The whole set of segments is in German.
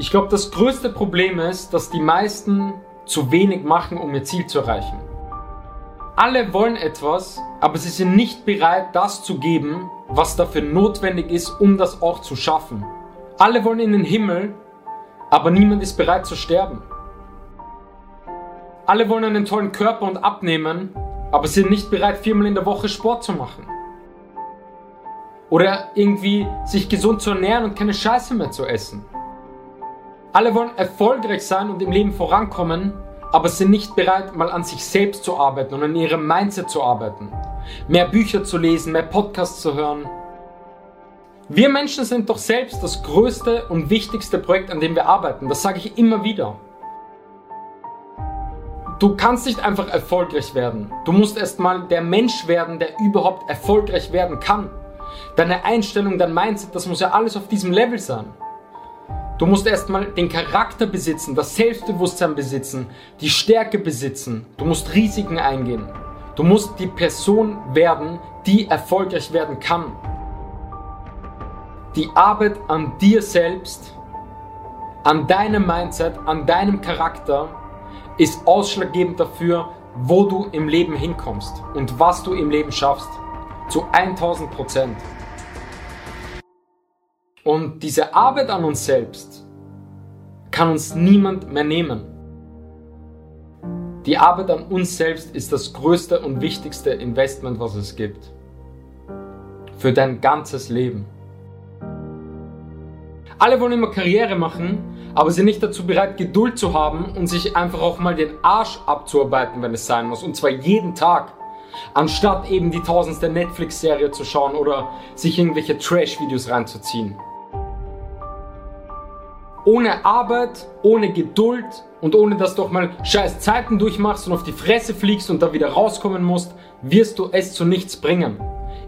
Ich glaube, das größte Problem ist, dass die meisten zu wenig machen, um ihr Ziel zu erreichen. Alle wollen etwas, aber sie sind nicht bereit, das zu geben, was dafür notwendig ist, um das auch zu schaffen. Alle wollen in den Himmel, aber niemand ist bereit zu sterben. Alle wollen einen tollen Körper und abnehmen, aber sind nicht bereit, viermal in der Woche Sport zu machen. Oder irgendwie sich gesund zu ernähren und keine Scheiße mehr zu essen. Alle wollen erfolgreich sein und im Leben vorankommen, aber sind nicht bereit, mal an sich selbst zu arbeiten und an ihrem Mindset zu arbeiten. Mehr Bücher zu lesen, mehr Podcasts zu hören. Wir Menschen sind doch selbst das größte und wichtigste Projekt, an dem wir arbeiten. Das sage ich immer wieder. Du kannst nicht einfach erfolgreich werden. Du musst erstmal der Mensch werden, der überhaupt erfolgreich werden kann. Deine Einstellung, dein Mindset, das muss ja alles auf diesem Level sein. Du musst erstmal den Charakter besitzen, das Selbstbewusstsein besitzen, die Stärke besitzen. Du musst Risiken eingehen. Du musst die Person werden, die erfolgreich werden kann. Die Arbeit an dir selbst, an deinem Mindset, an deinem Charakter ist ausschlaggebend dafür, wo du im Leben hinkommst und was du im Leben schaffst. Zu 1000 Prozent. Und diese Arbeit an uns selbst kann uns niemand mehr nehmen. Die Arbeit an uns selbst ist das größte und wichtigste Investment, was es gibt. Für dein ganzes Leben. Alle wollen immer Karriere machen, aber sind nicht dazu bereit, Geduld zu haben und sich einfach auch mal den Arsch abzuarbeiten, wenn es sein muss. Und zwar jeden Tag. Anstatt eben die tausendste Netflix-Serie zu schauen oder sich irgendwelche Trash-Videos reinzuziehen. Ohne Arbeit, ohne Geduld und ohne dass du auch mal scheiß Zeiten durchmachst und auf die Fresse fliegst und da wieder rauskommen musst, wirst du es zu nichts bringen.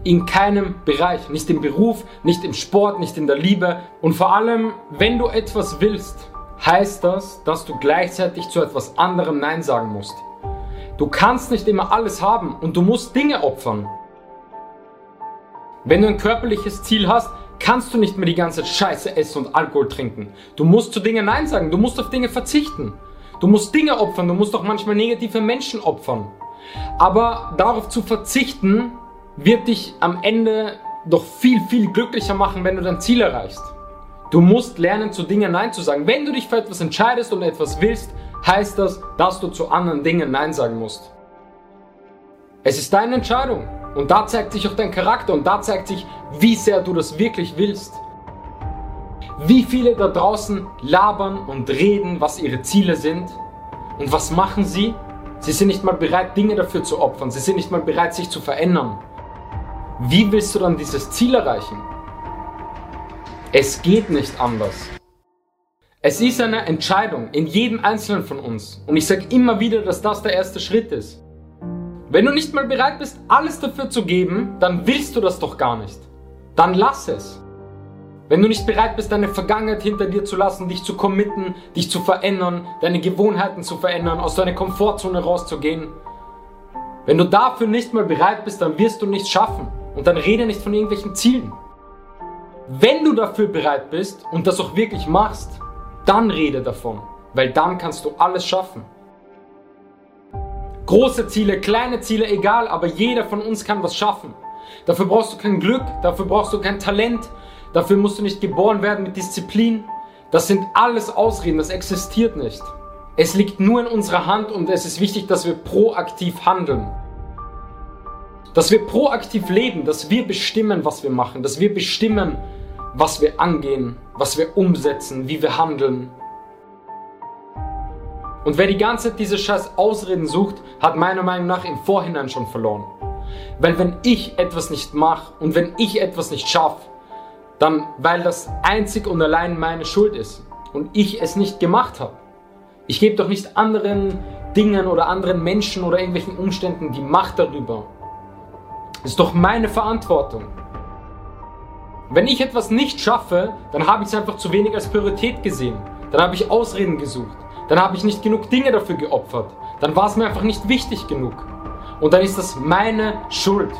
In keinem Bereich, nicht im Beruf, nicht im Sport, nicht in der Liebe und vor allem, wenn du etwas willst, heißt das, dass du gleichzeitig zu etwas anderem Nein sagen musst. Du kannst nicht immer alles haben und du musst Dinge opfern. Wenn du ein körperliches Ziel hast, kannst du nicht mehr die ganze Scheiße essen und Alkohol trinken. Du musst zu Dingen Nein sagen, du musst auf Dinge verzichten. Du musst Dinge opfern, du musst auch manchmal negative Menschen opfern. Aber darauf zu verzichten, wird dich am Ende doch viel, viel glücklicher machen, wenn du dein Ziel erreichst. Du musst lernen, zu Dingen Nein zu sagen. Wenn du dich für etwas entscheidest und etwas willst, heißt das, dass du zu anderen Dingen Nein sagen musst. Es ist deine Entscheidung. Und da zeigt sich auch dein Charakter und da zeigt sich, wie sehr du das wirklich willst. Wie viele da draußen labern und reden, was ihre Ziele sind. Und was machen sie? Sie sind nicht mal bereit, Dinge dafür zu opfern. Sie sind nicht mal bereit, sich zu verändern. Wie willst du dann dieses Ziel erreichen? Es geht nicht anders. Es ist eine Entscheidung in jedem Einzelnen von uns. Und ich sage immer wieder, dass das der erste Schritt ist. Wenn du nicht mal bereit bist, alles dafür zu geben, dann willst du das doch gar nicht. Dann lass es. Wenn du nicht bereit bist, deine Vergangenheit hinter dir zu lassen, dich zu committen, dich zu verändern, deine Gewohnheiten zu verändern, aus deiner Komfortzone rauszugehen, wenn du dafür nicht mal bereit bist, dann wirst du nichts schaffen. Und dann rede nicht von irgendwelchen Zielen. Wenn du dafür bereit bist und das auch wirklich machst, dann rede davon, weil dann kannst du alles schaffen. Große Ziele, kleine Ziele, egal, aber jeder von uns kann was schaffen. Dafür brauchst du kein Glück, dafür brauchst du kein Talent, dafür musst du nicht geboren werden mit Disziplin. Das sind alles Ausreden, das existiert nicht. Es liegt nur in unserer Hand und es ist wichtig, dass wir proaktiv handeln. Dass wir proaktiv leben, dass wir bestimmen, was wir machen, dass wir bestimmen, was wir angehen, was wir umsetzen, wie wir handeln. Und wer die ganze Zeit diese scheiß Ausreden sucht, hat meiner Meinung nach im Vorhinein schon verloren. Weil wenn ich etwas nicht mache und wenn ich etwas nicht schaffe, dann weil das einzig und allein meine Schuld ist und ich es nicht gemacht habe. Ich gebe doch nicht anderen Dingen oder anderen Menschen oder irgendwelchen Umständen die Macht darüber. Das ist doch meine Verantwortung. Wenn ich etwas nicht schaffe, dann habe ich es einfach zu wenig als Priorität gesehen. Dann habe ich Ausreden gesucht. Dann habe ich nicht genug Dinge dafür geopfert. Dann war es mir einfach nicht wichtig genug. Und dann ist das meine Schuld.